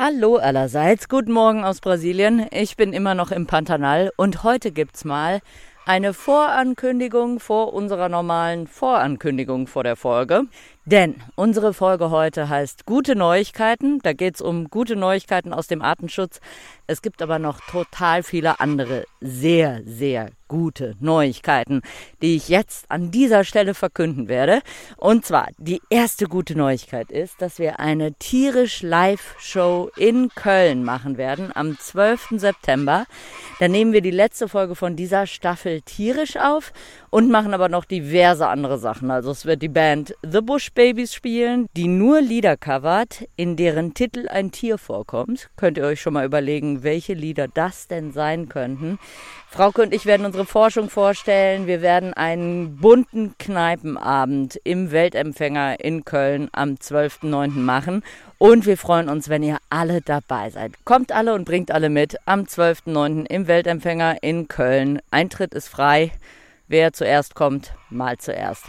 Hallo allerseits, guten Morgen aus Brasilien. Ich bin immer noch im Pantanal und heute gibt's mal eine Vorankündigung vor unserer normalen Vorankündigung vor der Folge. Denn unsere Folge heute heißt Gute Neuigkeiten. Da geht's um gute Neuigkeiten aus dem Artenschutz. Es gibt aber noch total viele andere sehr, sehr gute Neuigkeiten, die ich jetzt an dieser Stelle verkünden werde. Und zwar, die erste gute Neuigkeit ist, dass wir eine tierisch Live-Show in Köln machen werden am 12. September. Da nehmen wir die letzte Folge von dieser Staffel tierisch auf und machen aber noch diverse andere Sachen. Also es wird die Band The Bush Babies spielen, die nur Lieder covert, in deren Titel ein Tier vorkommt. Könnt ihr euch schon mal überlegen, welche Lieder das denn sein könnten. Frauke und ich werden unsere Forschung vorstellen. Wir werden einen bunten Kneipenabend im Weltempfänger in Köln am 12.09. machen. Und wir freuen uns, wenn ihr alle dabei seid. Kommt alle und bringt alle mit am 12.09. im Weltempfänger in Köln. Eintritt ist frei. Wer zuerst kommt, mal zuerst.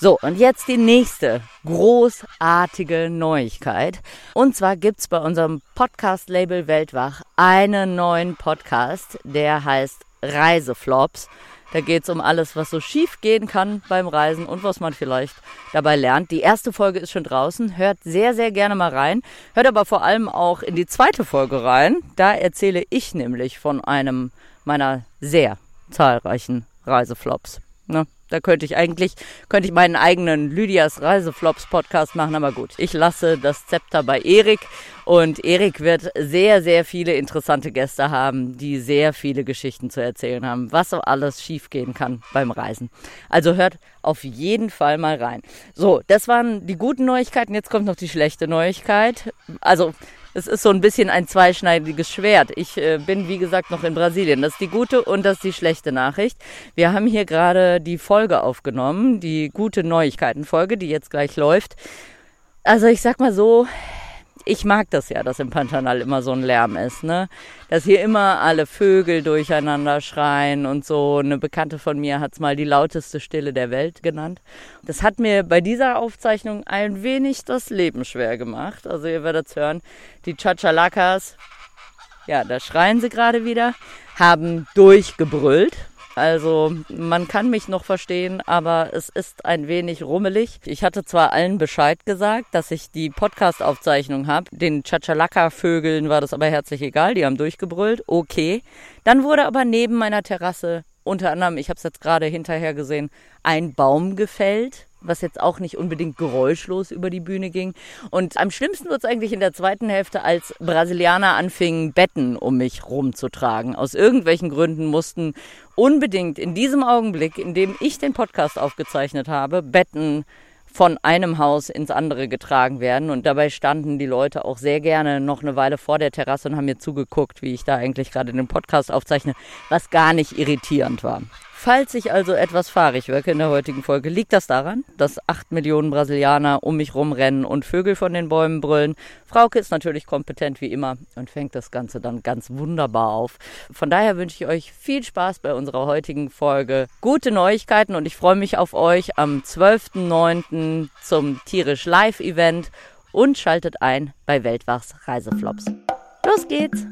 So, und jetzt die nächste großartige Neuigkeit. Und zwar gibt's bei unserem Podcast-Label Weltwach einen neuen Podcast, der heißt Reiseflops. Da geht's um alles, was so schief gehen kann beim Reisen und was man vielleicht dabei lernt. Die erste Folge ist schon draußen. Hört sehr, sehr gerne mal rein. Hört aber vor allem auch in die zweite Folge rein. Da erzähle ich nämlich von einem meiner sehr zahlreichen Reiseflops. Ne? Da könnte ich eigentlich, könnte ich meinen eigenen Lydias Reiseflops Podcast machen, aber gut. Ich lasse das Zepter bei Erik und Erik wird sehr, sehr viele interessante Gäste haben, die sehr viele Geschichten zu erzählen haben, was so alles schiefgehen kann beim Reisen. Also hört auf jeden Fall mal rein. So, das waren die guten Neuigkeiten. Jetzt kommt noch die schlechte Neuigkeit. Also, es ist so ein bisschen ein zweischneidiges Schwert. Ich äh, bin, wie gesagt, noch in Brasilien. Das ist die gute und das ist die schlechte Nachricht. Wir haben hier gerade die Folge aufgenommen, die gute Neuigkeiten-Folge, die jetzt gleich läuft. Also ich sag mal so, ich mag das ja, dass im Pantanal immer so ein Lärm ist, ne? Dass hier immer alle Vögel durcheinander schreien und so. Eine Bekannte von mir hat es mal die lauteste Stille der Welt genannt. Das hat mir bei dieser Aufzeichnung ein wenig das Leben schwer gemacht. Also ihr werdet hören, die Chachalakas, ja, da schreien sie gerade wieder, haben durchgebrüllt. Also man kann mich noch verstehen, aber es ist ein wenig rummelig. Ich hatte zwar allen Bescheid gesagt, dass ich die Podcast-Aufzeichnung habe. Den Chachalaka-Vögeln war das aber herzlich egal, die haben durchgebrüllt. Okay. Dann wurde aber neben meiner Terrasse unter anderem, ich habe es jetzt gerade hinterher gesehen, ein Baum gefällt was jetzt auch nicht unbedingt geräuschlos über die Bühne ging. Und am schlimmsten wird es eigentlich in der zweiten Hälfte, als Brasilianer anfingen, Betten um mich rumzutragen. Aus irgendwelchen Gründen mussten unbedingt in diesem Augenblick, in dem ich den Podcast aufgezeichnet habe, Betten von einem Haus ins andere getragen werden. Und dabei standen die Leute auch sehr gerne noch eine Weile vor der Terrasse und haben mir zugeguckt, wie ich da eigentlich gerade den Podcast aufzeichne, was gar nicht irritierend war. Falls ich also etwas fahrig wirke in der heutigen Folge, liegt das daran, dass acht Millionen Brasilianer um mich rumrennen und Vögel von den Bäumen brüllen. Frauke ist natürlich kompetent wie immer und fängt das Ganze dann ganz wunderbar auf. Von daher wünsche ich euch viel Spaß bei unserer heutigen Folge. Gute Neuigkeiten und ich freue mich auf euch am 12.09. zum Tierisch Live Event und schaltet ein bei Weltwachs Reiseflops. Los geht's!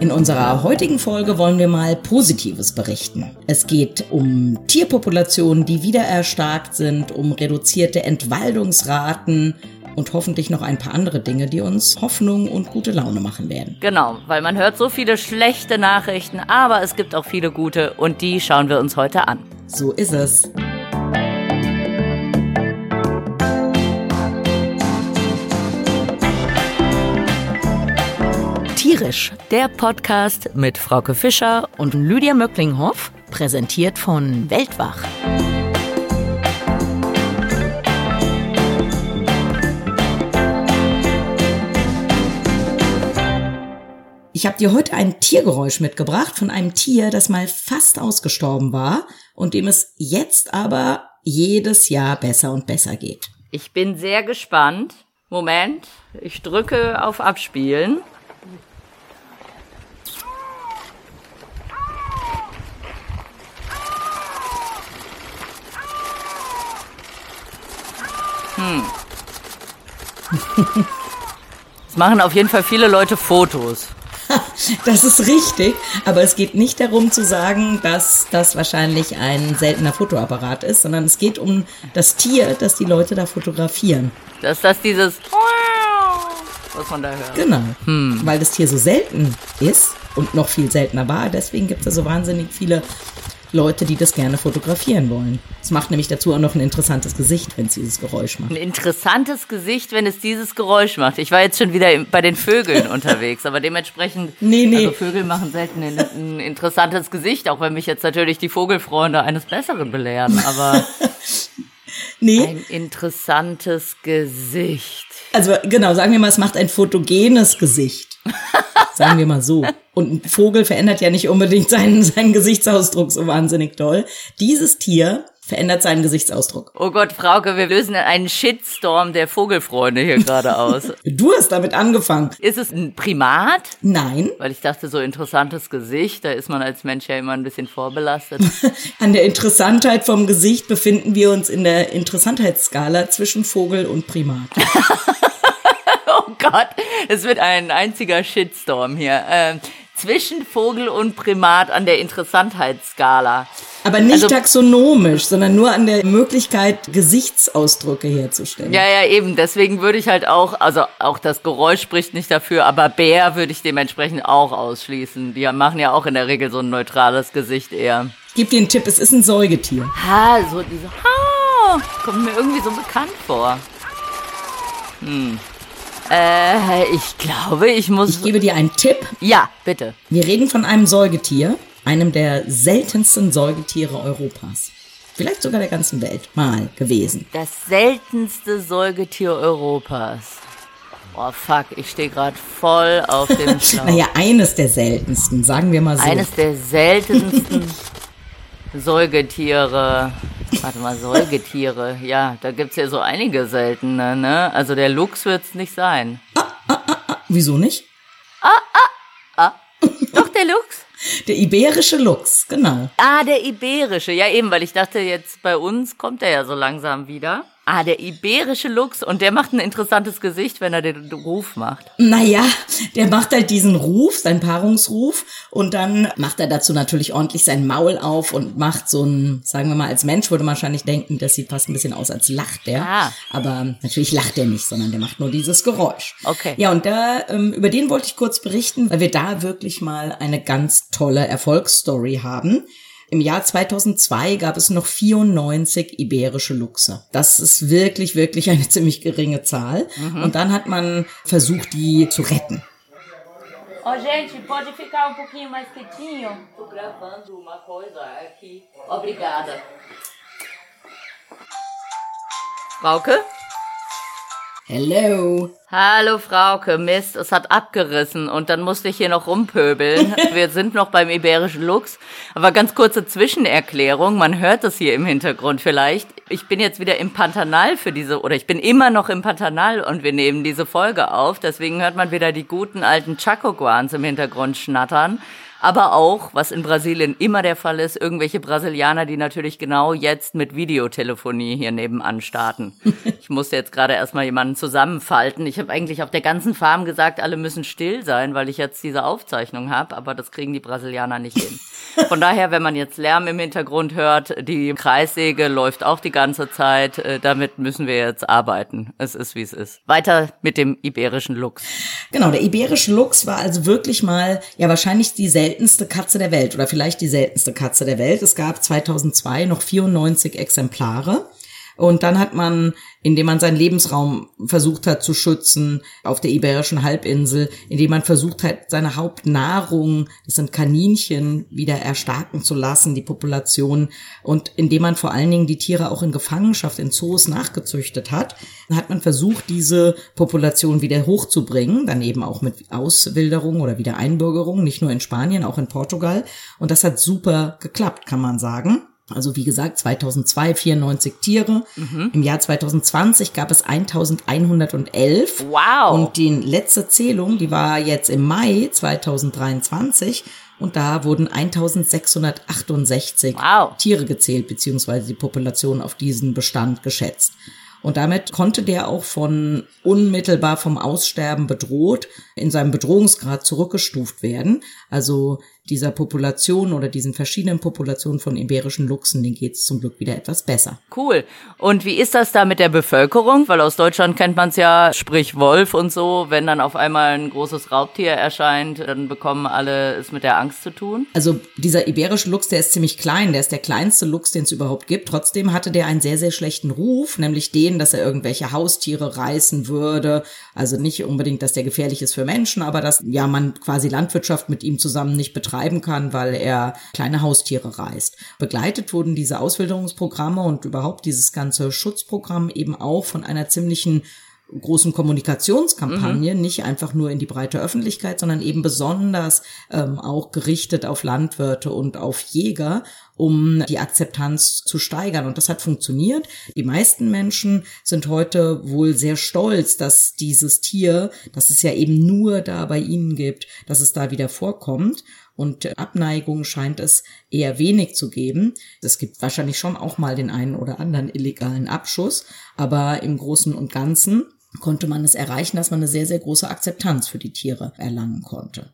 In unserer heutigen Folge wollen wir mal Positives berichten. Es geht um Tierpopulationen, die wieder erstarkt sind, um reduzierte Entwaldungsraten und hoffentlich noch ein paar andere Dinge, die uns Hoffnung und gute Laune machen werden. Genau, weil man hört so viele schlechte Nachrichten, aber es gibt auch viele gute und die schauen wir uns heute an. So ist es. Tierisch, der Podcast mit Frauke Fischer und Lydia Möcklinghoff, präsentiert von Weltwach. Ich habe dir heute ein Tiergeräusch mitgebracht von einem Tier, das mal fast ausgestorben war und dem es jetzt aber jedes Jahr besser und besser geht. Ich bin sehr gespannt. Moment, ich drücke auf Abspielen. Hm. Es machen auf jeden Fall viele Leute Fotos. Das ist richtig, aber es geht nicht darum zu sagen, dass das wahrscheinlich ein seltener Fotoapparat ist, sondern es geht um das Tier, das die Leute da fotografieren. Dass das dieses was man da hört. Genau, hm. weil das Tier so selten ist und noch viel seltener war, deswegen gibt es da so wahnsinnig viele Leute, die das gerne fotografieren wollen. Es macht nämlich dazu auch noch ein interessantes Gesicht, wenn es dieses Geräusch macht. Ein interessantes Gesicht, wenn es dieses Geräusch macht. Ich war jetzt schon wieder bei den Vögeln unterwegs, aber dementsprechend, nee, nee. also Vögel machen selten ein, ein interessantes Gesicht, auch wenn mich jetzt natürlich die Vogelfreunde eines Besseren belehren, aber nee. ein interessantes Gesicht. Also genau, sagen wir mal, es macht ein fotogenes Gesicht. Sagen wir mal so. Und ein Vogel verändert ja nicht unbedingt seinen, seinen Gesichtsausdruck so wahnsinnig toll. Dieses Tier verändert seinen Gesichtsausdruck. Oh Gott, Frauke, wir lösen einen Shitstorm der Vogelfreunde hier gerade aus. du hast damit angefangen. Ist es ein Primat? Nein. Weil ich dachte, so interessantes Gesicht, da ist man als Mensch ja immer ein bisschen vorbelastet. An der Interessantheit vom Gesicht befinden wir uns in der Interessantheitsskala zwischen Vogel und Primat. oh Gott, es wird ein einziger Shitstorm hier. Ähm, zwischen Vogel und Primat an der Interessantheitsskala. Aber nicht also, taxonomisch, sondern nur an der Möglichkeit, Gesichtsausdrücke herzustellen. Ja, ja, eben. Deswegen würde ich halt auch, also auch das Geräusch spricht nicht dafür, aber Bär würde ich dementsprechend auch ausschließen. Die machen ja auch in der Regel so ein neutrales Gesicht eher. Gib dir einen Tipp, es ist ein Säugetier. Ha, so diese, ha, kommt mir irgendwie so bekannt vor. Hm. Äh, ich glaube, ich muss. Ich gebe dir einen Tipp. Ja, bitte. Wir reden von einem Säugetier, einem der seltensten Säugetiere Europas. Vielleicht sogar der ganzen Welt mal gewesen. Das seltenste Säugetier Europas. Oh fuck, ich stehe gerade voll auf dem Schlauch. naja, eines der seltensten, sagen wir mal so. Eines der seltensten Säugetiere. Warte mal, Säugetiere. Ja, da gibt's ja so einige seltene, ne? Also der Luchs wird's nicht sein. Ah, ah, ah, ah. Wieso nicht? Ah, ah, ah. Doch, der Luchs. Der iberische Luchs, genau. Ah, der iberische. Ja, eben, weil ich dachte, jetzt bei uns kommt er ja so langsam wieder. Ah, der iberische Luchs. Und der macht ein interessantes Gesicht, wenn er den Ruf macht. Naja, der macht halt diesen Ruf, seinen Paarungsruf. Und dann macht er dazu natürlich ordentlich sein Maul auf und macht so ein, sagen wir mal, als Mensch würde man wahrscheinlich denken, das sieht fast ein bisschen aus, als lacht der. Ah. Aber natürlich lacht er nicht, sondern der macht nur dieses Geräusch. Okay. Ja, und da, ähm, über den wollte ich kurz berichten, weil wir da wirklich mal eine ganz tolle Erfolgsstory haben. Im Jahr 2002 gab es noch 94 iberische Luchse. Das ist wirklich, wirklich eine ziemlich geringe Zahl. Mhm. Und dann hat man versucht, die zu retten. Oh, gente, pode ficar um pouquinho mais quietinho? Tô gravando uma coisa aqui. Obrigada. Frauke? Hello. Hallo Frauke, Mist, es hat abgerissen und dann musste ich hier noch rumpöbeln. Wir sind noch beim Iberischen Lux. Aber ganz kurze Zwischenerklärung, man hört es hier im Hintergrund vielleicht. Ich bin jetzt wieder im Pantanal für diese, oder ich bin immer noch im Pantanal und wir nehmen diese Folge auf. Deswegen hört man wieder die guten alten Chaco-Guans im Hintergrund schnattern aber auch, was in Brasilien immer der Fall ist, irgendwelche Brasilianer, die natürlich genau jetzt mit Videotelefonie hier nebenan starten. ich musste jetzt gerade erstmal jemanden zusammenfalten. Ich habe eigentlich auf der ganzen Farm gesagt, alle müssen still sein, weil ich jetzt diese Aufzeichnung habe, aber das kriegen die Brasilianer nicht hin. Von daher, wenn man jetzt Lärm im Hintergrund hört, die Kreissäge läuft auch die ganze Zeit, äh, damit müssen wir jetzt arbeiten. Es ist, wie es ist. Weiter mit dem iberischen Luchs. Genau, der iberische Luchs war also wirklich mal, ja wahrscheinlich die seltenste Katze der Welt oder vielleicht die seltenste Katze der Welt. Es gab 2002 noch 94 Exemplare. Und dann hat man, indem man seinen Lebensraum versucht hat zu schützen auf der Iberischen Halbinsel, indem man versucht hat, seine Hauptnahrung, das sind Kaninchen, wieder erstarken zu lassen, die Population, und indem man vor allen Dingen die Tiere auch in Gefangenschaft in Zoos nachgezüchtet hat, hat man versucht, diese Population wieder hochzubringen, dann eben auch mit Auswilderung oder Wiedereinbürgerung, nicht nur in Spanien, auch in Portugal. Und das hat super geklappt, kann man sagen. Also wie gesagt, 2002 94 Tiere. Mhm. Im Jahr 2020 gab es 1111. Wow. Und die letzte Zählung, die war jetzt im Mai 2023. Und da wurden 1668 wow. Tiere gezählt, beziehungsweise die Population auf diesen Bestand geschätzt. Und damit konnte der auch von unmittelbar vom Aussterben bedroht in seinem Bedrohungsgrad zurückgestuft werden. Also dieser Population oder diesen verschiedenen Populationen von iberischen Luchsen, denen geht es zum Glück wieder etwas besser. Cool. Und wie ist das da mit der Bevölkerung? Weil aus Deutschland kennt man es ja, sprich Wolf und so, wenn dann auf einmal ein großes Raubtier erscheint, dann bekommen alle es mit der Angst zu tun. Also dieser iberische Luchs, der ist ziemlich klein, der ist der kleinste Luchs, den es überhaupt gibt. Trotzdem hatte der einen sehr, sehr schlechten Ruf, nämlich den, dass er irgendwelche Haustiere reißen würde. Also nicht unbedingt, dass der gefährlich ist für Menschen, aber dass ja man quasi Landwirtschaft mit ihm zusammen nicht betreibt betreiben kann, weil er kleine Haustiere reißt. Begleitet wurden diese Auswilderungsprogramme und überhaupt dieses ganze Schutzprogramm eben auch von einer ziemlichen großen Kommunikationskampagne, mhm. nicht einfach nur in die breite Öffentlichkeit, sondern eben besonders ähm, auch gerichtet auf Landwirte und auf Jäger, um die Akzeptanz zu steigern. Und das hat funktioniert. Die meisten Menschen sind heute wohl sehr stolz, dass dieses Tier, dass es ja eben nur da bei ihnen gibt, dass es da wieder vorkommt. Und Abneigung scheint es eher wenig zu geben. Es gibt wahrscheinlich schon auch mal den einen oder anderen illegalen Abschuss, aber im Großen und Ganzen konnte man es erreichen, dass man eine sehr, sehr große Akzeptanz für die Tiere erlangen konnte.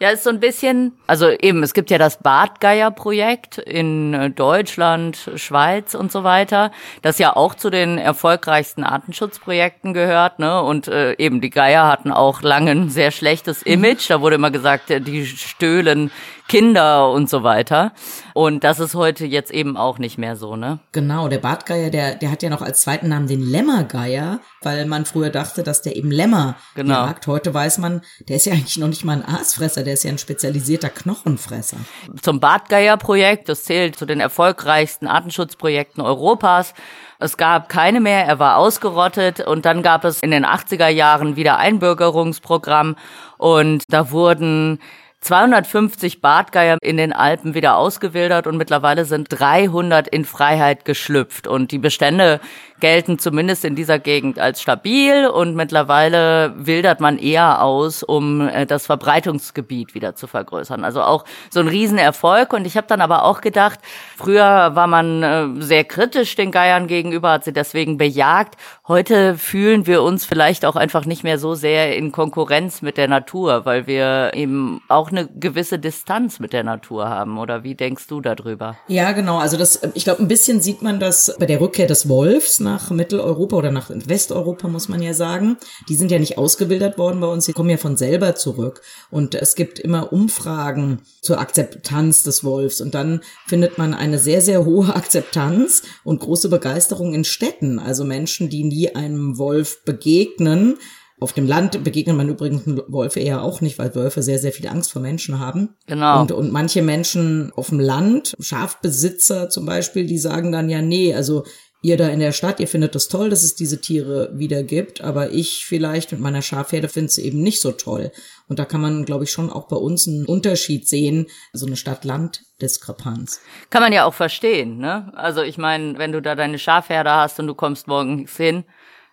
Ja, ist so ein bisschen, also eben, es gibt ja das Bartgeier-Projekt in äh, Deutschland, Schweiz und so weiter, das ja auch zu den erfolgreichsten Artenschutzprojekten gehört, ne? Und äh, eben die Geier hatten auch lange ein sehr schlechtes Image. Da wurde immer gesagt, äh, die stöhlen Kinder und so weiter. Und das ist heute jetzt eben auch nicht mehr so, ne? Genau, der Bartgeier, der, der hat ja noch als zweiten Namen den Lämmergeier, weil man früher dachte, dass der eben Lämmer genau. jagt. Heute weiß man, der ist ja eigentlich noch nicht mal ein Aasfresser, der ist ja ein spezialisierter Knochenfresser. Zum Bartgeier-Projekt, das zählt zu den erfolgreichsten Artenschutzprojekten Europas. Es gab keine mehr, er war ausgerottet und dann gab es in den 80er Jahren wieder Einbürgerungsprogramm und da wurden 250 Bartgeier in den Alpen wieder ausgewildert und mittlerweile sind 300 in Freiheit geschlüpft. Und die Bestände gelten zumindest in dieser Gegend als stabil und mittlerweile wildert man eher aus, um äh, das Verbreitungsgebiet wieder zu vergrößern. Also auch so ein Riesenerfolg. Und ich habe dann aber auch gedacht, früher war man äh, sehr kritisch den Geiern gegenüber, hat sie deswegen bejagt. Heute fühlen wir uns vielleicht auch einfach nicht mehr so sehr in Konkurrenz mit der Natur, weil wir eben auch eine gewisse Distanz mit der Natur haben. Oder wie denkst du darüber? Ja, genau. Also das, ich glaube, ein bisschen sieht man das bei der Rückkehr des Wolfs. Ne? Nach Mitteleuropa oder nach Westeuropa, muss man ja sagen. Die sind ja nicht ausgebildet worden bei uns, sie kommen ja von selber zurück. Und es gibt immer Umfragen zur Akzeptanz des Wolfs. Und dann findet man eine sehr, sehr hohe Akzeptanz und große Begeisterung in Städten. Also Menschen, die nie einem Wolf begegnen, auf dem Land begegnet man übrigens Wölfe eher auch nicht, weil Wölfe sehr, sehr viel Angst vor Menschen haben. Genau. Und, und manche Menschen auf dem Land, Schafbesitzer zum Beispiel, die sagen dann ja, nee, also ihr da in der Stadt, ihr findet es toll, dass es diese Tiere wieder gibt, aber ich vielleicht mit meiner Schafherde finde es eben nicht so toll. Und da kann man, glaube ich, schon auch bei uns einen Unterschied sehen, so eine Stadt-Land-Diskrepanz. Kann man ja auch verstehen, ne? Also ich meine, wenn du da deine Schafherde hast und du kommst morgens hin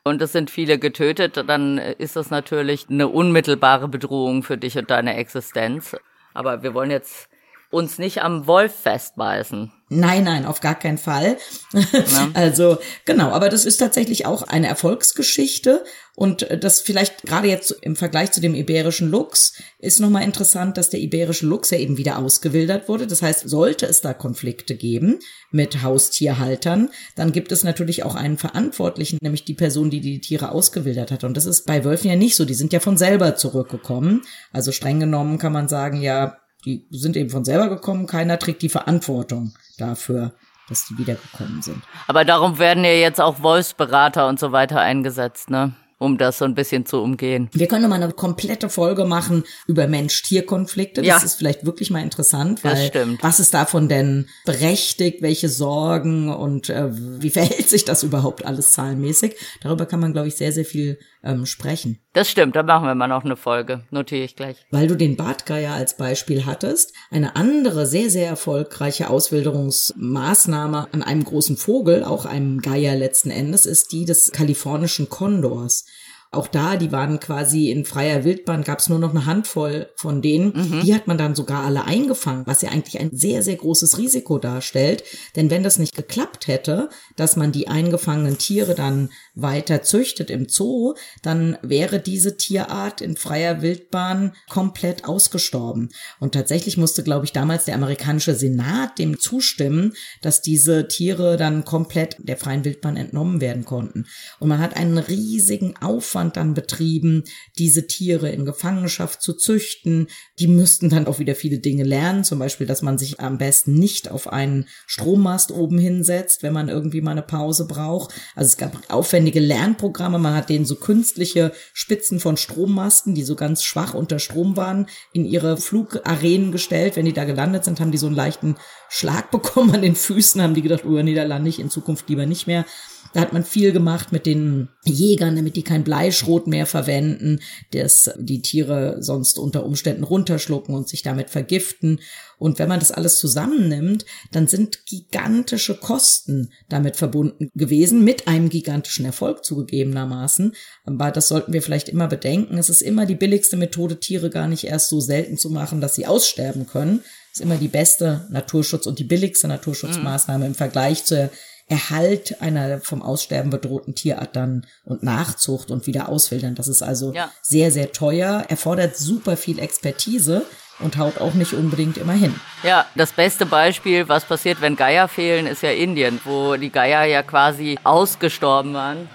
und es sind viele getötet, dann ist das natürlich eine unmittelbare Bedrohung für dich und deine Existenz. Aber wir wollen jetzt uns nicht am Wolf festbeißen. Nein, nein, auf gar keinen Fall. Ja. Also genau, aber das ist tatsächlich auch eine Erfolgsgeschichte und das vielleicht gerade jetzt im Vergleich zu dem iberischen Luchs ist nochmal interessant, dass der iberische Luchs ja eben wieder ausgewildert wurde. Das heißt, sollte es da Konflikte geben mit Haustierhaltern, dann gibt es natürlich auch einen Verantwortlichen, nämlich die Person, die die Tiere ausgewildert hat. Und das ist bei Wölfen ja nicht so. Die sind ja von selber zurückgekommen. Also streng genommen kann man sagen, ja, die sind eben von selber gekommen, keiner trägt die Verantwortung dafür, dass die wiedergekommen sind. Aber darum werden ja jetzt auch Wolfsberater und so weiter eingesetzt, ne? um das so ein bisschen zu umgehen. Wir können mal eine komplette Folge machen über Mensch-Tier-Konflikte. Das ja. ist vielleicht wirklich mal interessant, weil was ist davon denn berechtigt, welche Sorgen und äh, wie verhält sich das überhaupt alles zahlenmäßig? Darüber kann man, glaube ich, sehr, sehr viel ähm, sprechen. Das stimmt, da machen wir mal noch eine Folge, notiere ich gleich. Weil du den Bartgeier als Beispiel hattest, eine andere sehr, sehr erfolgreiche Auswilderungsmaßnahme an einem großen Vogel, auch einem Geier letzten Endes, ist die des kalifornischen Kondors. auch da, die waren quasi in freier Wildbahn, gab es nur noch eine Handvoll von denen. Mhm. Die hat man dann sogar alle eingefangen, was ja eigentlich ein sehr, sehr großes Risiko darstellt. Denn wenn das nicht geklappt hätte, dass man die eingefangenen Tiere dann weiter züchtet im Zoo, dann wäre diese Tierart in freier Wildbahn komplett ausgestorben. Und tatsächlich musste, glaube ich, damals der amerikanische Senat dem zustimmen, dass diese Tiere dann komplett der freien Wildbahn entnommen werden konnten. Und man hat einen riesigen Aufwand dann betrieben, diese Tiere in Gefangenschaft zu züchten. Die müssten dann auch wieder viele Dinge lernen, zum Beispiel, dass man sich am besten nicht auf einen Strommast oben hinsetzt, wenn man irgendwie mal eine Pause braucht. Also es gab aufwendige Lernprogramme, man hat denen so künstliche Spitzen von Strommasten, die so ganz schwach unter Strom waren, in ihre Flugarenen gestellt. Wenn die da gelandet sind, haben die so einen leichten Schlag bekommen an den Füßen, haben die gedacht, oh, nee, da lande ich in Zukunft lieber nicht mehr. Da hat man viel gemacht mit den Jägern, damit die kein Bleischrot mehr verwenden, dass die Tiere sonst unter Umständen runterschlucken und sich damit vergiften. Und wenn man das alles zusammennimmt, dann sind gigantische Kosten damit verbunden gewesen, mit einem gigantischen Erfolg zugegebenermaßen. Aber das sollten wir vielleicht immer bedenken. Es ist immer die billigste Methode, Tiere gar nicht erst so selten zu machen, dass sie aussterben können. Das ist immer die beste Naturschutz und die billigste Naturschutzmaßnahme im Vergleich zur Erhalt einer vom Aussterben bedrohten Tierart dann und Nachzucht und wieder auswildern. Das ist also ja. sehr, sehr teuer, erfordert super viel Expertise und haut auch nicht unbedingt immer hin. Ja, das beste Beispiel, was passiert, wenn Geier fehlen, ist ja Indien, wo die Geier ja quasi ausgestorben waren.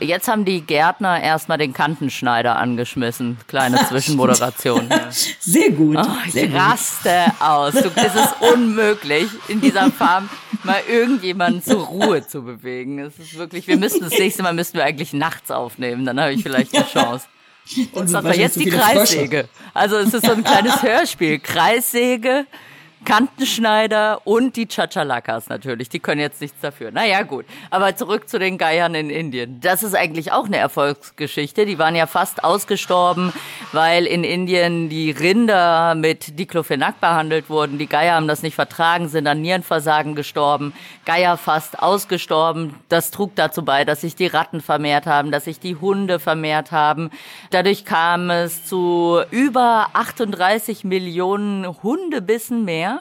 Jetzt haben die Gärtner erstmal den Kantenschneider angeschmissen. Kleine Zwischenmoderation. Sehr gut. Oh, ich sehr raste gut. aus. Du, es ist unmöglich, in dieser Farm mal irgendjemanden zur Ruhe zu bewegen. Es ist wirklich, wir müssten das nächste Mal müssten wir eigentlich nachts aufnehmen, dann habe ich vielleicht eine Chance. Und sagt jetzt die Kreissäge. Frösche. Also es ist so ein kleines Hörspiel. Kreissäge, Kantenschneider und die Chachalakas natürlich. Die können jetzt nichts dafür. Naja, gut. Aber zurück zu den Geiern in Indien. Das ist eigentlich auch eine Erfolgsgeschichte. Die waren ja fast ausgestorben, weil in Indien die Rinder mit Diclofenac behandelt wurden. Die Geier haben das nicht vertragen, sind an Nierenversagen gestorben. Geier fast ausgestorben. Das trug dazu bei, dass sich die Ratten vermehrt haben, dass sich die Hunde vermehrt haben. Dadurch kam es zu über 38 Millionen Hundebissen mehr.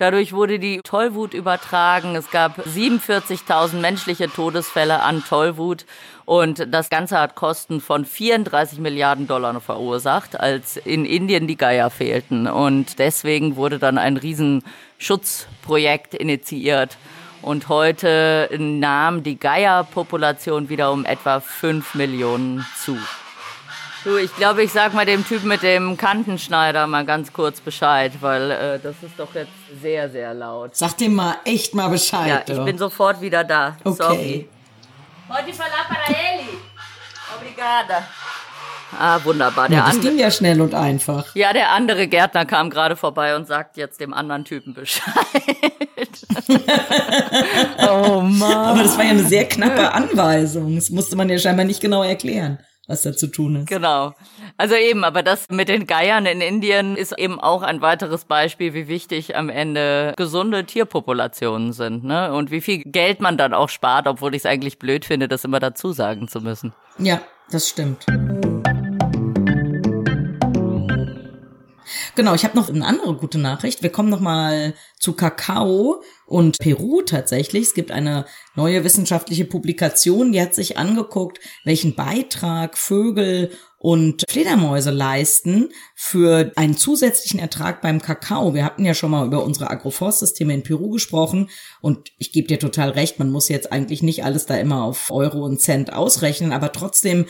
Dadurch wurde die Tollwut übertragen. Es gab 47.000 menschliche Todesfälle an Tollwut. Und das Ganze hat Kosten von 34 Milliarden Dollar verursacht, als in Indien die Geier fehlten. Und deswegen wurde dann ein Riesenschutzprojekt initiiert. Und heute nahm die Geierpopulation wieder um etwa 5 Millionen zu. Du, ich glaube, ich sag mal dem Typen mit dem Kantenschneider mal ganz kurz Bescheid, weil äh, das ist doch jetzt sehr, sehr laut. Sag dem mal echt mal Bescheid. Ja, ich bin sofort wieder da. Okay. Sorry. Pode falar para ele. Obrigada. Ah, wunderbar. Der ja, das ging ja schnell und einfach. Ja, der andere Gärtner kam gerade vorbei und sagt jetzt dem anderen Typen Bescheid. oh Mann. Aber das war ja eine sehr knappe Anweisung. Das musste man ja scheinbar nicht genau erklären was da zu tun ist. Genau. Also eben, aber das mit den Geiern in Indien ist eben auch ein weiteres Beispiel, wie wichtig am Ende gesunde Tierpopulationen sind, ne? Und wie viel Geld man dann auch spart, obwohl ich es eigentlich blöd finde, das immer dazu sagen zu müssen. Ja, das stimmt. Genau, ich habe noch eine andere gute Nachricht. Wir kommen noch mal zu Kakao und Peru tatsächlich. Es gibt eine neue wissenschaftliche Publikation, die hat sich angeguckt, welchen Beitrag Vögel und Fledermäuse leisten für einen zusätzlichen Ertrag beim Kakao. Wir hatten ja schon mal über unsere Agroforstsysteme in Peru gesprochen und ich gebe dir total recht, man muss jetzt eigentlich nicht alles da immer auf Euro und Cent ausrechnen, aber trotzdem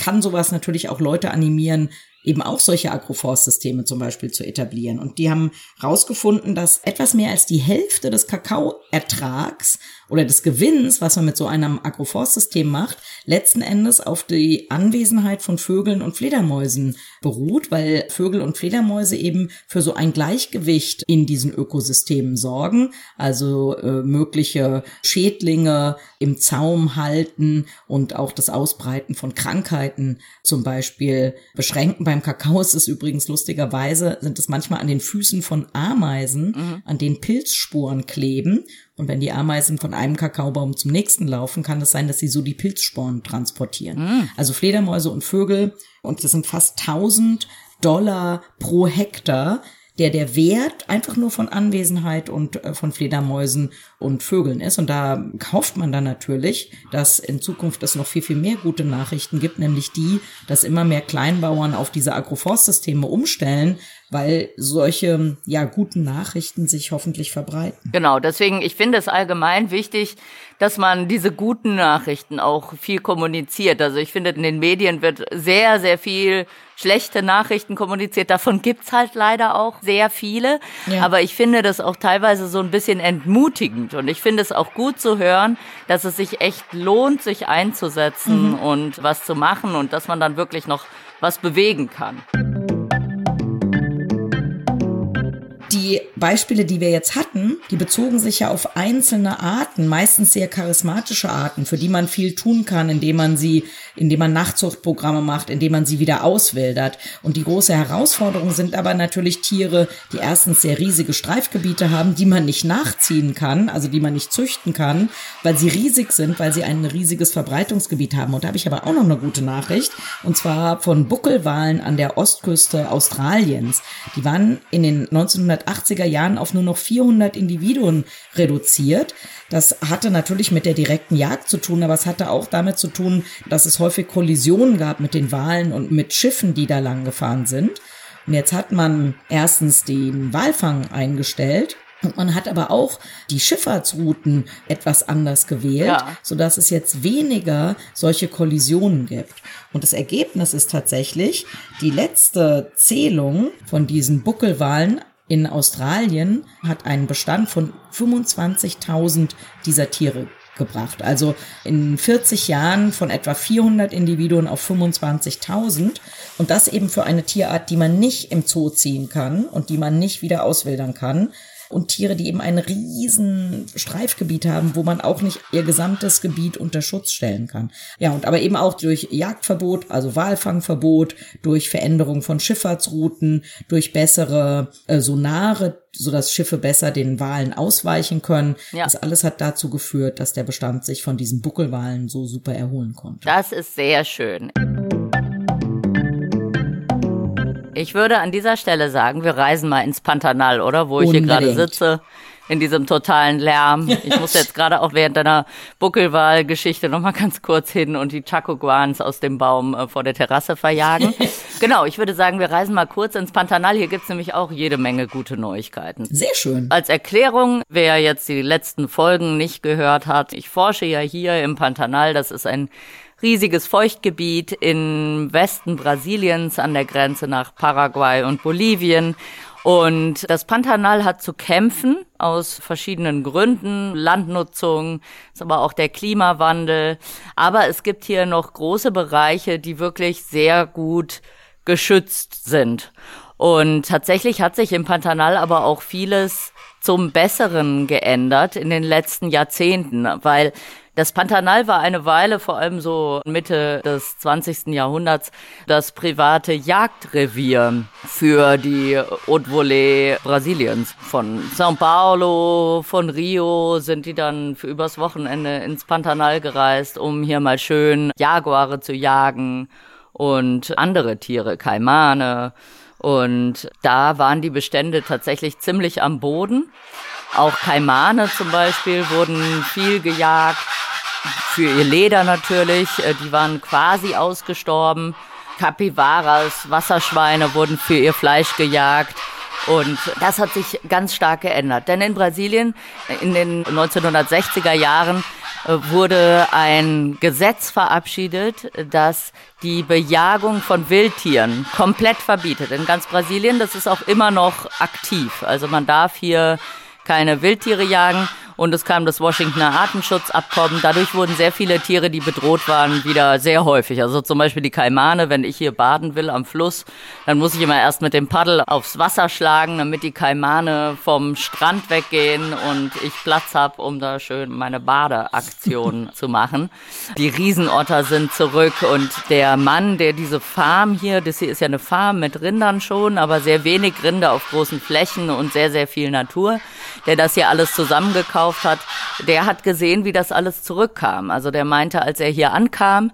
kann sowas natürlich auch Leute animieren, eben auch solche Agroforstsysteme zum Beispiel zu etablieren. Und die haben herausgefunden, dass etwas mehr als die Hälfte des Kakaoertrags oder des Gewinns, was man mit so einem Agroforstsystem macht, letzten Endes auf die Anwesenheit von Vögeln und Fledermäusen beruht, weil Vögel und Fledermäuse eben für so ein Gleichgewicht in diesen Ökosystemen sorgen, also äh, mögliche Schädlinge im Zaum halten und auch das Ausbreiten von Krankheiten zum Beispiel beschränken beim Kakao ist es übrigens lustigerweise, sind es manchmal an den Füßen von Ameisen, mhm. an den Pilzspuren kleben. Und wenn die Ameisen von einem Kakaobaum zum nächsten laufen, kann es sein, dass sie so die Pilzsporen transportieren. Mhm. Also Fledermäuse und Vögel, und das sind fast 1000 Dollar pro Hektar, der der Wert einfach nur von Anwesenheit und äh, von Fledermäusen und Vögeln ist. Und da kauft man dann natürlich, dass in Zukunft es noch viel, viel mehr gute Nachrichten gibt, nämlich die, dass immer mehr Kleinbauern auf diese Agroforstsysteme umstellen, weil solche ja guten Nachrichten sich hoffentlich verbreiten. Genau, deswegen ich finde es allgemein wichtig, dass man diese guten Nachrichten auch viel kommuniziert. Also ich finde in den Medien wird sehr sehr viel schlechte Nachrichten kommuniziert. Davon gibt's halt leider auch sehr viele, ja. aber ich finde das auch teilweise so ein bisschen entmutigend und ich finde es auch gut zu hören, dass es sich echt lohnt, sich einzusetzen mhm. und was zu machen und dass man dann wirklich noch was bewegen kann. die Beispiele, die wir jetzt hatten, die bezogen sich ja auf einzelne Arten, meistens sehr charismatische Arten, für die man viel tun kann, indem man sie, indem man Nachzuchtprogramme macht, indem man sie wieder auswildert. Und die große Herausforderung sind aber natürlich Tiere, die erstens sehr riesige Streifgebiete haben, die man nicht nachziehen kann, also die man nicht züchten kann, weil sie riesig sind, weil sie ein riesiges Verbreitungsgebiet haben. Und da habe ich aber auch noch eine gute Nachricht, und zwar von Buckelwalen an der Ostküste Australiens. Die waren in den 1900 1980er Jahren auf nur noch 400 Individuen reduziert. Das hatte natürlich mit der direkten Jagd zu tun, aber es hatte auch damit zu tun, dass es häufig Kollisionen gab mit den Walen und mit Schiffen, die da lang gefahren sind. Und jetzt hat man erstens den Walfang eingestellt und man hat aber auch die Schifffahrtsrouten etwas anders gewählt, ja. so dass es jetzt weniger solche Kollisionen gibt. Und das Ergebnis ist tatsächlich, die letzte Zählung von diesen Buckelwalen in Australien hat einen Bestand von 25.000 dieser Tiere gebracht. Also in 40 Jahren von etwa 400 Individuen auf 25.000 und das eben für eine Tierart, die man nicht im Zoo ziehen kann und die man nicht wieder auswildern kann, und Tiere, die eben ein riesen Streifgebiet haben, wo man auch nicht ihr gesamtes Gebiet unter Schutz stellen kann. Ja, und aber eben auch durch Jagdverbot, also Walfangverbot, durch Veränderung von Schifffahrtsrouten, durch bessere äh, Sonare, sodass Schiffe besser den Walen ausweichen können. Ja. Das alles hat dazu geführt, dass der Bestand sich von diesen Buckelwalen so super erholen konnte. Das ist sehr schön. Ich würde an dieser Stelle sagen, wir reisen mal ins Pantanal, oder? Wo ich Unbedingt. hier gerade sitze, in diesem totalen Lärm. Ich muss jetzt gerade auch während deiner Buckelwahl-Geschichte nochmal ganz kurz hin und die Chacoguans aus dem Baum äh, vor der Terrasse verjagen. genau, ich würde sagen, wir reisen mal kurz ins Pantanal. Hier gibt's nämlich auch jede Menge gute Neuigkeiten. Sehr schön. Als Erklärung, wer jetzt die letzten Folgen nicht gehört hat, ich forsche ja hier im Pantanal. Das ist ein riesiges Feuchtgebiet im Westen Brasiliens an der Grenze nach Paraguay und Bolivien. Und das Pantanal hat zu kämpfen aus verschiedenen Gründen, Landnutzung, ist aber auch der Klimawandel. Aber es gibt hier noch große Bereiche, die wirklich sehr gut geschützt sind. Und tatsächlich hat sich im Pantanal aber auch vieles zum Besseren geändert in den letzten Jahrzehnten, weil das Pantanal war eine Weile, vor allem so Mitte des 20. Jahrhunderts, das private Jagdrevier für die Haute Volée Brasiliens. Von São Paulo, von Rio sind die dann für übers Wochenende ins Pantanal gereist, um hier mal schön Jaguare zu jagen und andere Tiere, Kaimane. Und da waren die Bestände tatsächlich ziemlich am Boden. Auch Kaimane zum Beispiel wurden viel gejagt für ihr Leder natürlich. Äh, die waren quasi ausgestorben. Kapivaras, Wasserschweine wurden für ihr Fleisch gejagt. Und das hat sich ganz stark geändert. Denn in Brasilien äh, in den 1960er Jahren äh, wurde ein Gesetz verabschiedet, das die Bejagung von Wildtieren komplett verbietet. In ganz Brasilien, das ist auch immer noch aktiv. Also man darf hier keine Wildtiere jagen. Und es kam das Washingtoner Artenschutzabkommen. Dadurch wurden sehr viele Tiere, die bedroht waren, wieder sehr häufig. Also zum Beispiel die Kaimane, wenn ich hier baden will am Fluss, dann muss ich immer erst mit dem Paddel aufs Wasser schlagen, damit die Kaimane vom Strand weggehen und ich Platz habe, um da schön meine Badeaktion zu machen. Die Riesenotter sind zurück und der Mann, der diese Farm hier, das hier ist ja eine Farm mit Rindern schon, aber sehr wenig Rinder auf großen Flächen und sehr, sehr viel Natur, der das hier alles zusammengekauft hat, der hat gesehen, wie das alles zurückkam. Also der meinte, als er hier ankam,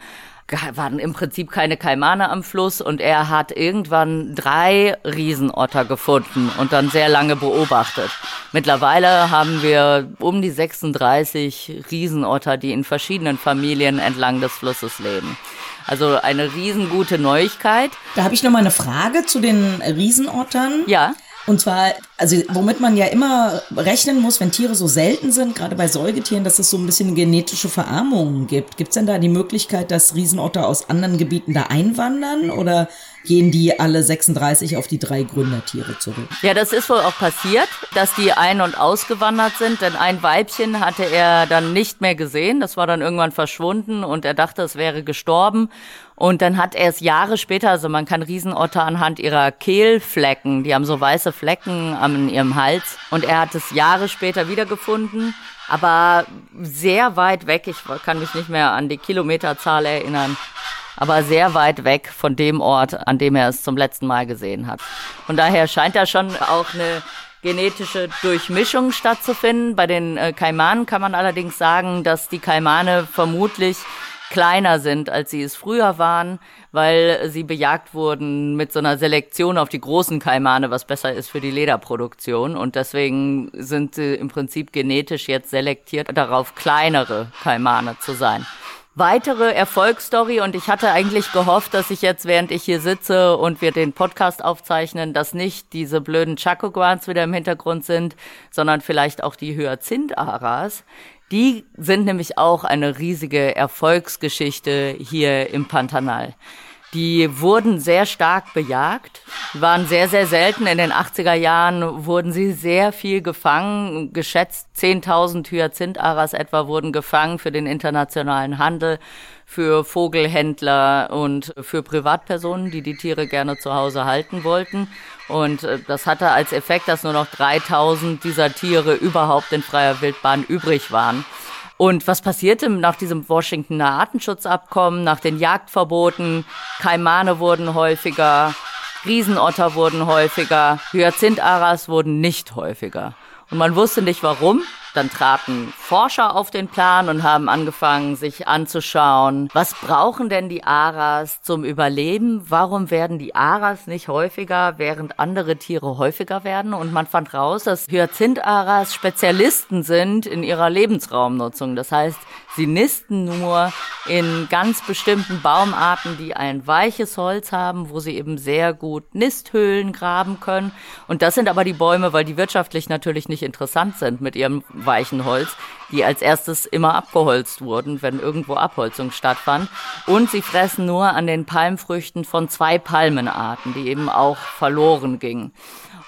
waren im Prinzip keine Kaimane am Fluss und er hat irgendwann drei Riesenotter gefunden und dann sehr lange beobachtet. Mittlerweile haben wir um die 36 Riesenotter, die in verschiedenen Familien entlang des Flusses leben. Also eine riesengute Neuigkeit. Da habe ich noch mal eine Frage zu den Riesenottern. Ja. Und zwar, also womit man ja immer rechnen muss, wenn Tiere so selten sind, gerade bei Säugetieren, dass es so ein bisschen genetische Verarmungen gibt. Gibt es denn da die Möglichkeit, dass Riesenotter aus anderen Gebieten da einwandern oder gehen die alle 36 auf die drei Gründertiere zurück? Ja, das ist wohl auch passiert, dass die ein- und ausgewandert sind, denn ein Weibchen hatte er dann nicht mehr gesehen. Das war dann irgendwann verschwunden und er dachte, es wäre gestorben. Und dann hat er es Jahre später, also man kann Riesenotter anhand ihrer Kehlflecken, die haben so weiße Flecken an ihrem Hals. Und er hat es Jahre später wiedergefunden, aber sehr weit weg. Ich kann mich nicht mehr an die Kilometerzahl erinnern aber sehr weit weg von dem Ort, an dem er es zum letzten Mal gesehen hat. Von daher scheint da schon auch eine genetische Durchmischung stattzufinden. Bei den äh, Kaimanen kann man allerdings sagen, dass die Kaimane vermutlich kleiner sind, als sie es früher waren, weil sie bejagt wurden mit so einer Selektion auf die großen Kaimane, was besser ist für die Lederproduktion. Und deswegen sind sie im Prinzip genetisch jetzt selektiert darauf, kleinere Kaimane zu sein weitere Erfolgsstory und ich hatte eigentlich gehofft, dass ich jetzt, während ich hier sitze und wir den Podcast aufzeichnen, dass nicht diese blöden Chacoguans wieder im Hintergrund sind, sondern vielleicht auch die Hyazinth-Aras, die sind nämlich auch eine riesige Erfolgsgeschichte hier im Pantanal. Die wurden sehr stark bejagt, waren sehr, sehr selten. In den 80er Jahren wurden sie sehr viel gefangen. Geschätzt 10.000 Hyazinth-Aras etwa wurden gefangen für den internationalen Handel, für Vogelhändler und für Privatpersonen, die die Tiere gerne zu Hause halten wollten. Und äh, das hatte als Effekt, dass nur noch 3000 dieser Tiere überhaupt in freier Wildbahn übrig waren. Und was passierte nach diesem Washingtoner Artenschutzabkommen, nach den Jagdverboten? Kaimane wurden häufiger, Riesenotter wurden häufiger, Hyazintharas wurden nicht häufiger. Und man wusste nicht warum. Dann traten Forscher auf den Plan und haben angefangen, sich anzuschauen, was brauchen denn die Aras zum Überleben? Warum werden die Aras nicht häufiger, während andere Tiere häufiger werden? Und man fand raus, dass Hyazinth-Aras Spezialisten sind in ihrer Lebensraumnutzung. Das heißt, sie nisten nur in ganz bestimmten Baumarten, die ein weiches Holz haben, wo sie eben sehr gut Nisthöhlen graben können. Und das sind aber die Bäume, weil die wirtschaftlich natürlich nicht interessant sind mit ihrem weichen Holz, die als erstes immer abgeholzt wurden, wenn irgendwo Abholzung stattfand. Und sie fressen nur an den Palmfrüchten von zwei Palmenarten, die eben auch verloren gingen.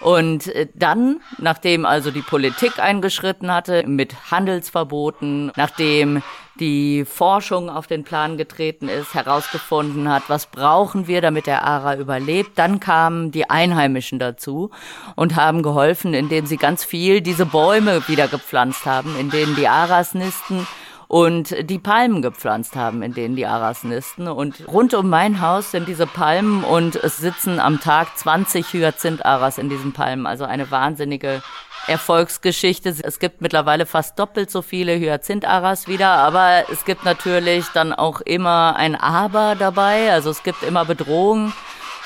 Und äh, dann, nachdem also die Politik eingeschritten hatte mit Handelsverboten, nachdem die Forschung auf den Plan getreten ist, herausgefunden hat, was brauchen wir, damit der Ara überlebt. Dann kamen die Einheimischen dazu und haben geholfen, indem sie ganz viel diese Bäume wieder gepflanzt haben, in denen die Aras nisten und die Palmen gepflanzt haben, in denen die Aras nisten. Und rund um mein Haus sind diese Palmen und es sitzen am Tag 20 Hyazinth-Aras in diesen Palmen. Also eine wahnsinnige Erfolgsgeschichte. Es gibt mittlerweile fast doppelt so viele Hyazinth-Aras wieder, aber es gibt natürlich dann auch immer ein Aber dabei. Also es gibt immer Bedrohungen.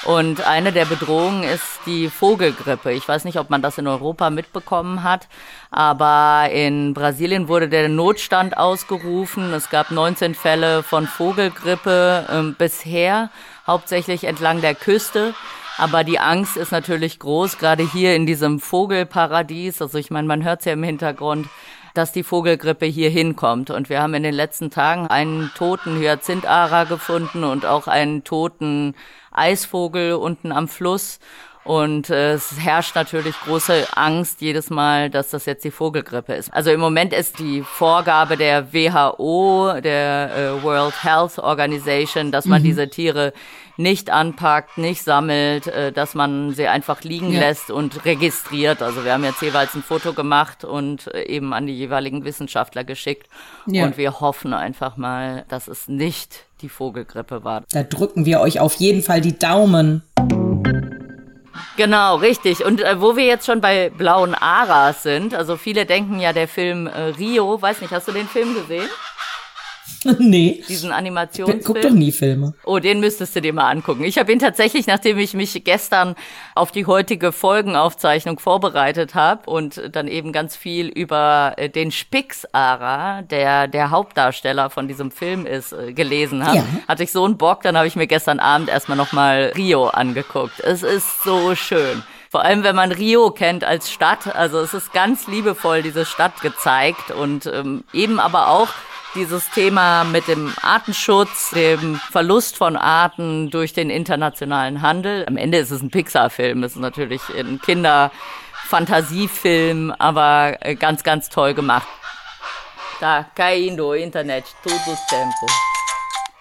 Und eine der Bedrohungen ist die Vogelgrippe. Ich weiß nicht, ob man das in Europa mitbekommen hat, aber in Brasilien wurde der Notstand ausgerufen. Es gab 19 Fälle von Vogelgrippe äh, bisher, hauptsächlich entlang der Küste. Aber die Angst ist natürlich groß, gerade hier in diesem Vogelparadies. Also ich meine, man hört es ja im Hintergrund dass die Vogelgrippe hier hinkommt. Und wir haben in den letzten Tagen einen toten Hyazinthara gefunden und auch einen toten Eisvogel unten am Fluss. Und äh, es herrscht natürlich große Angst jedes Mal, dass das jetzt die Vogelgrippe ist. Also im Moment ist die Vorgabe der WHO, der äh, World Health Organization, dass man mhm. diese Tiere nicht anpackt, nicht sammelt, äh, dass man sie einfach liegen ja. lässt und registriert. Also wir haben jetzt jeweils ein Foto gemacht und äh, eben an die jeweiligen Wissenschaftler geschickt. Ja. Und wir hoffen einfach mal, dass es nicht die Vogelgrippe war. Da drücken wir euch auf jeden Fall die Daumen. Genau, richtig. Und äh, wo wir jetzt schon bei blauen Aras sind, also viele denken ja, der Film äh, Rio, weiß nicht, hast du den Film gesehen? nee. Diesen Animationsfilm. Guck doch nie Filme. Oh, den müsstest du dir mal angucken. Ich habe ihn tatsächlich, nachdem ich mich gestern auf die heutige Folgenaufzeichnung vorbereitet habe und dann eben ganz viel über äh, den Spix-Ara, der der Hauptdarsteller von diesem Film ist, äh, gelesen habe, ja. hatte ich so einen Bock, dann habe ich mir gestern Abend erstmal nochmal Rio angeguckt. Es ist so schön. Vor allem, wenn man Rio kennt als Stadt. Also es ist ganz liebevoll, diese Stadt gezeigt und ähm, eben aber auch dieses Thema mit dem Artenschutz, dem Verlust von Arten durch den internationalen Handel. Am Ende ist es ein Pixar-Film, ist natürlich ein Kinder-Fantasiefilm, aber äh, ganz, ganz toll gemacht. Da, caindo Internet, todo tempo.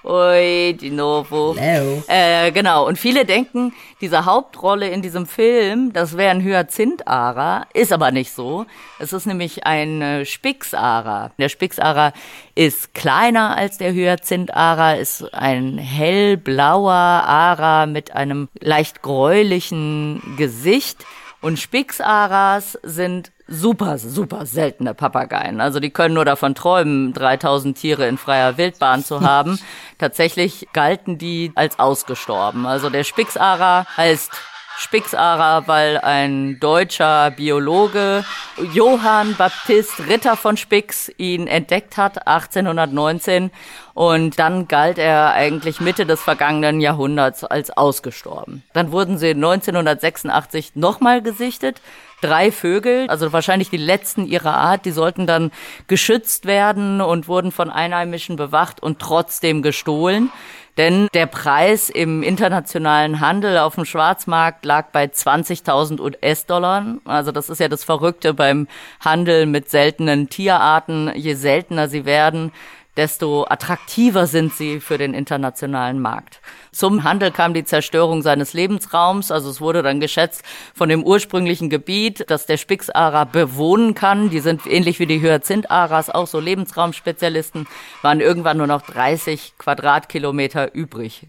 Oi, di novo. Hello. Äh, genau. Und viele denken, diese Hauptrolle in diesem Film, das wäre ein Hyazintara, ist aber nicht so. Es ist nämlich ein äh, Spixara. Der Spixara ist kleiner als der Hyazintara, ist ein hellblauer Ara mit einem leicht gräulichen Gesicht. Und Spixaras sind super, super seltene Papageien. Also die können nur davon träumen, 3000 Tiere in freier Wildbahn zu haben. Tatsächlich galten die als ausgestorben. Also der Spixara heißt Spixara, weil ein deutscher Biologe, Johann Baptist Ritter von Spix, ihn entdeckt hat, 1819. Und dann galt er eigentlich Mitte des vergangenen Jahrhunderts als ausgestorben. Dann wurden sie 1986 nochmal gesichtet. Drei Vögel, also wahrscheinlich die letzten ihrer Art, die sollten dann geschützt werden und wurden von Einheimischen bewacht und trotzdem gestohlen. Denn der Preis im internationalen Handel auf dem Schwarzmarkt lag bei 20.000 US-Dollar. Also das ist ja das Verrückte beim Handel mit seltenen Tierarten. Je seltener sie werden, desto attraktiver sind sie für den internationalen Markt. Zum Handel kam die Zerstörung seines Lebensraums. Also es wurde dann geschätzt von dem ursprünglichen Gebiet, dass der Spixara bewohnen kann. Die sind ähnlich wie die Hyazintharas auch so Lebensraumspezialisten, waren irgendwann nur noch 30 Quadratkilometer übrig.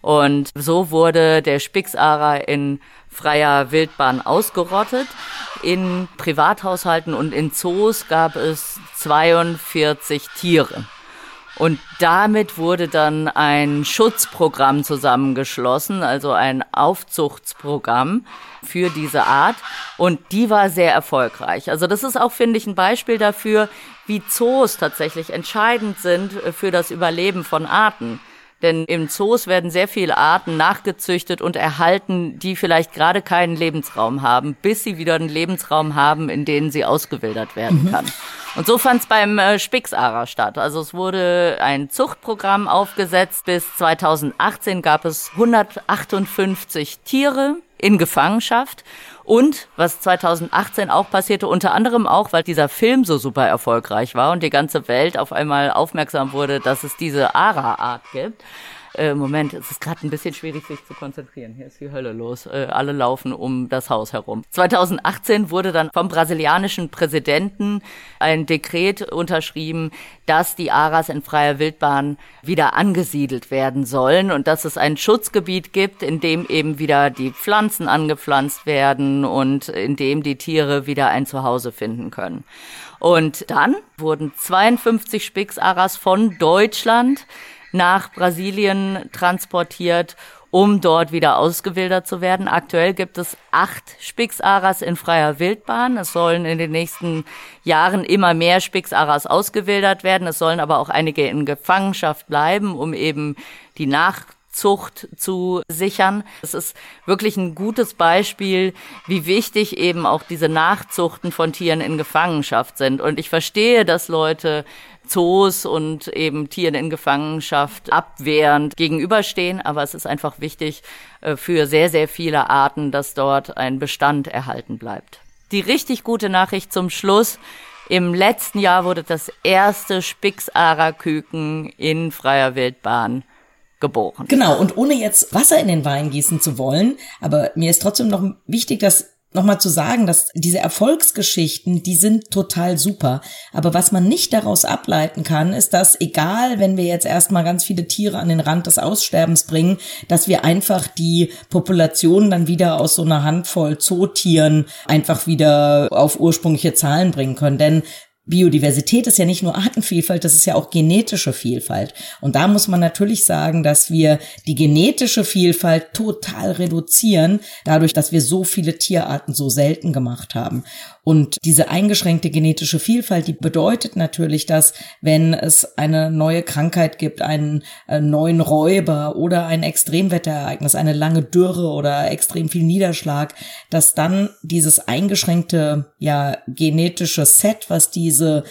Und so wurde der Spixara in freier Wildbahn ausgerottet. In Privathaushalten und in Zoos gab es 42 Tiere. Und damit wurde dann ein Schutzprogramm zusammengeschlossen, also ein Aufzuchtsprogramm für diese Art. Und die war sehr erfolgreich. Also das ist auch, finde ich, ein Beispiel dafür, wie Zoos tatsächlich entscheidend sind für das Überleben von Arten. Denn im Zoos werden sehr viele Arten nachgezüchtet und erhalten, die vielleicht gerade keinen Lebensraum haben, bis sie wieder einen Lebensraum haben, in denen sie ausgewildert werden mhm. Und so fand es beim äh, Spixara statt. Also es wurde ein Zuchtprogramm aufgesetzt. Bis 2018 gab es 158 Tiere in Gefangenschaft. Und was 2018 auch passierte, unter anderem auch, weil dieser Film so super erfolgreich war und die ganze Welt auf einmal aufmerksam wurde, dass es diese Ara-Art gibt, äh, Moment, es ist gerade ein bisschen schwierig, sich zu konzentrieren. Hier ist die Hölle los. Äh, alle laufen um das Haus herum. 2018 wurde dann vom brasilianischen Präsidenten ein Dekret unterschrieben, dass die Aras in freier Wildbahn wieder angesiedelt werden sollen und dass es ein Schutzgebiet gibt, in dem eben wieder die Pflanzen angepflanzt werden und in dem die Tiere wieder ein Zuhause finden können. Und dann wurden 52 Spix-Aras von Deutschland nach Brasilien transportiert, um dort wieder ausgewildert zu werden. Aktuell gibt es acht Spixaras in freier Wildbahn. Es sollen in den nächsten Jahren immer mehr Spixaras ausgewildert werden. Es sollen aber auch einige in Gefangenschaft bleiben, um eben die Nach Nachzucht zu sichern. Es ist wirklich ein gutes Beispiel, wie wichtig eben auch diese Nachzuchten von Tieren in Gefangenschaft sind. Und ich verstehe, dass Leute Zoos und eben Tieren in Gefangenschaft abwehrend gegenüberstehen. Aber es ist einfach wichtig äh, für sehr, sehr viele Arten, dass dort ein Bestand erhalten bleibt. Die richtig gute Nachricht zum Schluss. Im letzten Jahr wurde das erste Spix-Ara-Küken in freier Wildbahn geboren. Genau, und ohne jetzt Wasser in den Wein gießen zu wollen, aber mir ist trotzdem noch wichtig, dass nochmal zu sagen, dass diese Erfolgsgeschichten, die sind total super. Aber was man nicht daraus ableiten kann, ist, dass egal, wenn wir jetzt erstmal ganz viele Tiere an den Rand des Aussterbens bringen, dass wir einfach die Population dann wieder aus so einer Handvoll Zootieren einfach wieder auf ursprüngliche Zahlen bringen können. Denn Biodiversität ist ja nicht nur Artenvielfalt, das ist ja auch genetische Vielfalt. Und da muss man natürlich sagen, dass wir die genetische Vielfalt total reduzieren, dadurch, dass wir so viele Tierarten so selten gemacht haben. Und diese eingeschränkte genetische Vielfalt, die bedeutet natürlich, dass wenn es eine neue Krankheit gibt, einen äh, neuen Räuber oder ein Extremwetterereignis, eine lange Dürre oder extrem viel Niederschlag, dass dann dieses eingeschränkte, ja, genetische Set, was diese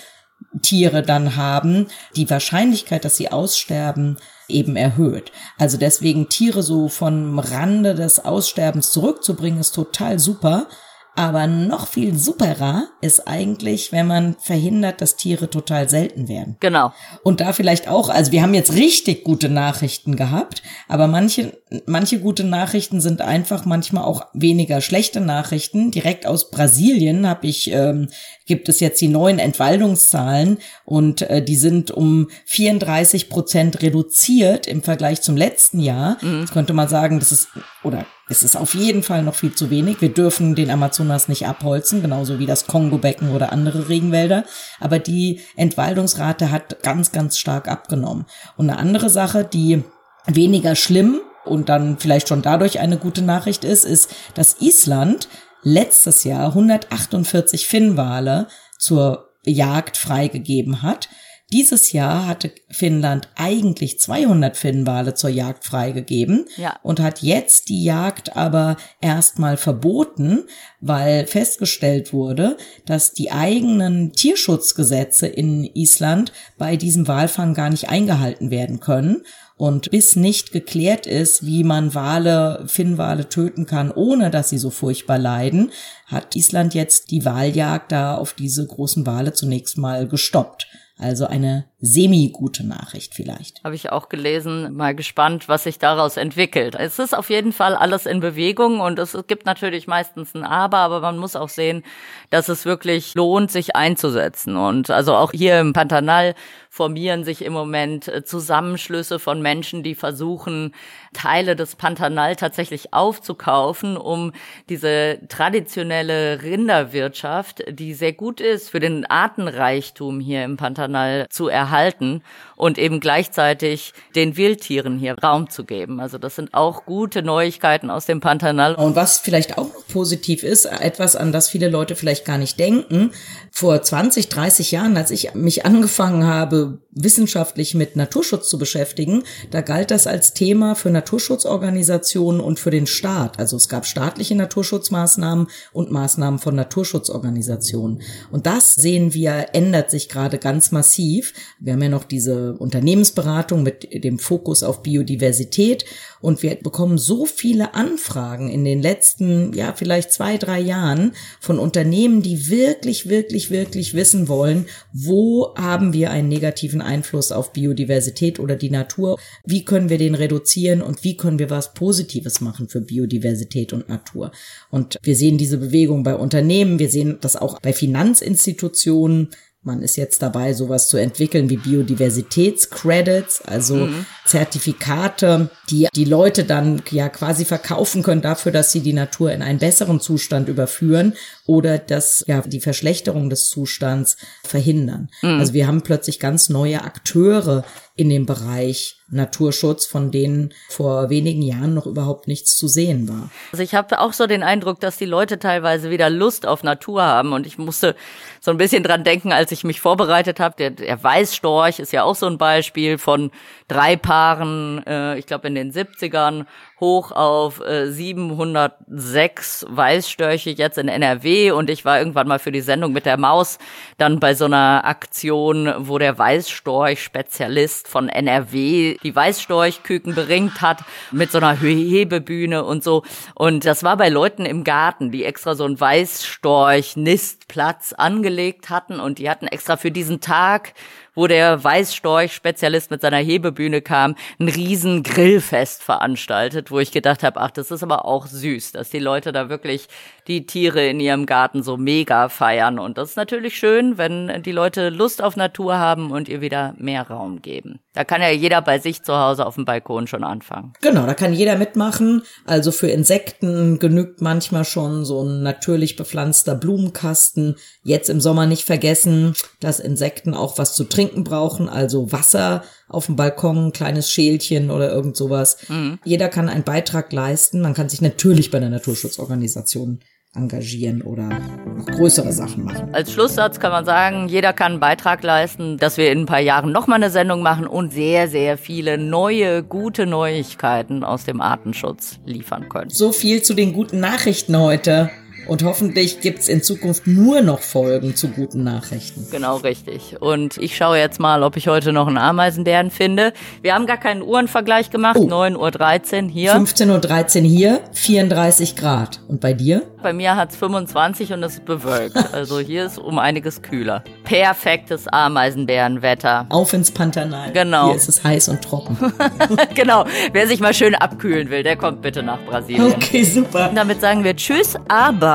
Tiere dann haben, die Wahrscheinlichkeit, dass sie aussterben, eben erhöht. Also deswegen Tiere so vom Rande des Aussterbens zurückzubringen, ist total super. Aber noch viel superer ist eigentlich, wenn man verhindert, dass Tiere total selten werden. Genau. Und da vielleicht auch, also wir haben jetzt richtig gute Nachrichten gehabt, aber manche, manche gute Nachrichten sind einfach manchmal auch weniger schlechte Nachrichten. Direkt aus Brasilien habe ich, ähm, gibt es jetzt die neuen Entwaldungszahlen und äh, die sind um 34 Prozent reduziert im Vergleich zum letzten Jahr. Mhm. Das könnte man sagen, das ist, oder es ist auf jeden Fall noch viel zu wenig. Wir dürfen den Amazonas nicht abholzen, genauso wie das Kongo-Becken oder andere Regenwälder. Aber die Entwaldungsrate hat ganz, ganz stark abgenommen. Und eine andere Sache, die weniger schlimm und dann vielleicht schon dadurch eine gute Nachricht ist, ist, dass Island letztes Jahr 148 Finnwale zur Jagd freigegeben hat. Dieses Jahr hatte Finnland eigentlich 200 Finnwale zur Jagd freigegeben ja. und hat jetzt die Jagd aber erstmal verboten, weil festgestellt wurde, dass die eigenen Tierschutzgesetze in Island bei diesem Walfang gar nicht eingehalten werden können. Und bis nicht geklärt ist, wie man Wale, Finnwale töten kann, ohne dass sie so furchtbar leiden, hat Island jetzt die Waljagd da auf diese großen Wale zunächst mal gestoppt. Also eine semi-gute Nachricht vielleicht. Habe ich auch gelesen, mal gespannt, was sich daraus entwickelt. Es ist auf jeden Fall alles in Bewegung und es gibt natürlich meistens ein Aber, aber man muss auch sehen, dass es wirklich lohnt, sich einzusetzen. Und also auch hier im Pantanal formieren sich im Moment äh, Zusammenschlüsse von Menschen, die versuchen, Teile des Pantanal tatsächlich aufzukaufen, um diese traditionelle Rinderwirtschaft, die sehr gut ist für den Artenreichtum hier im Pantanal zu erhalten und eben gleichzeitig den Wildtieren hier Raum zu geben. Also das sind auch gute Neuigkeiten aus dem Pantanal. Und was vielleicht auch noch positiv ist, etwas, an das viele Leute vielleicht gar nicht denken, vor 20, 30 Jahren, als ich mich angefangen habe, the wissenschaftlich mit Naturschutz zu beschäftigen, da galt das als Thema für Naturschutzorganisationen und für den Staat. Also es gab staatliche Naturschutzmaßnahmen und Maßnahmen von Naturschutzorganisationen. Und das sehen wir, ändert sich gerade ganz massiv. Wir haben ja noch diese Unternehmensberatung mit dem Fokus auf Biodiversität und wir bekommen so viele Anfragen in den letzten, ja, vielleicht zwei, drei Jahren von Unternehmen, die wirklich, wirklich, wirklich wissen wollen, wo haben wir einen negativen Einfluss auf Biodiversität oder die Natur? Wie können wir den reduzieren und wie können wir was Positives machen für Biodiversität und Natur? Und wir sehen diese Bewegung bei Unternehmen, wir sehen das auch bei Finanzinstitutionen, man ist jetzt dabei, sowas zu entwickeln wie Biodiversitätscredits, also mhm. Zertifikate, die die Leute dann ja quasi verkaufen können dafür, dass sie die Natur in einen besseren Zustand überführen oder dass ja die Verschlechterung des Zustands verhindern. Mhm. Also wir haben plötzlich ganz neue Akteure in dem Bereich Naturschutz, von denen vor wenigen Jahren noch überhaupt nichts zu sehen war. Also ich habe auch so den Eindruck, dass die Leute teilweise wieder Lust auf Natur haben und ich musste so ein bisschen dran denken, als ich mich vorbereitet habe. Der, der Weißstorch ist ja auch so ein Beispiel von drei Paaren, äh, ich glaube in den 70ern hoch auf äh, 706 Weißstörche jetzt in NRW und ich war irgendwann mal für die Sendung mit der Maus dann bei so einer Aktion, wo der Weißstorch-Spezialist von NRW die Weißstorchküken beringt hat mit so einer Hebebühne und so. Und das war bei Leuten im Garten, die extra so einen Weißstorch-Nistplatz angelegt hatten. Und die hatten extra für diesen Tag wo der Weißstorch-Spezialist mit seiner Hebebühne kam, ein riesen Grillfest veranstaltet, wo ich gedacht habe, ach, das ist aber auch süß, dass die Leute da wirklich die Tiere in ihrem Garten so mega feiern. Und das ist natürlich schön, wenn die Leute Lust auf Natur haben und ihr wieder mehr Raum geben. Da kann ja jeder bei sich zu Hause auf dem Balkon schon anfangen. Genau, da kann jeder mitmachen. Also für Insekten genügt manchmal schon so ein natürlich bepflanzter Blumenkasten. Jetzt im Sommer nicht vergessen, dass Insekten auch was zu trinken brauchen, also Wasser auf dem Balkon, ein kleines Schälchen oder irgend sowas. Mhm. Jeder kann einen Beitrag leisten. Man kann sich natürlich bei der Naturschutzorganisation engagieren oder noch größere Sachen machen. Als Schlusssatz kann man sagen, jeder kann einen Beitrag leisten, dass wir in ein paar Jahren nochmal eine Sendung machen und sehr, sehr viele neue, gute Neuigkeiten aus dem Artenschutz liefern können. So viel zu den guten Nachrichten heute. Und hoffentlich gibt's in Zukunft nur noch Folgen zu guten Nachrichten. Genau richtig. Und ich schaue jetzt mal, ob ich heute noch einen Ameisenbären finde. Wir haben gar keinen Uhrenvergleich gemacht. Oh. 9.13 Uhr hier. 15.13 Uhr hier, 34 Grad. Und bei dir? Bei mir hat's 25 und es ist bewölkt. Also hier ist um einiges kühler. Perfektes Ameisenbärenwetter. Auf ins Pantanal. Genau. Hier ist es heiß und trocken. genau. Wer sich mal schön abkühlen will, der kommt bitte nach Brasilien. Okay, super. Und damit sagen wir Tschüss,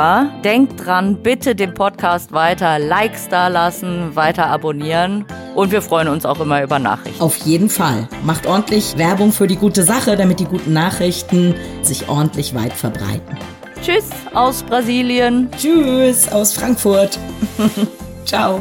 aber denkt dran, bitte den Podcast weiter Likes da lassen, weiter abonnieren und wir freuen uns auch immer über Nachrichten. Auf jeden Fall. Macht ordentlich Werbung für die gute Sache, damit die guten Nachrichten sich ordentlich weit verbreiten. Tschüss aus Brasilien. Tschüss aus Frankfurt. Ciao.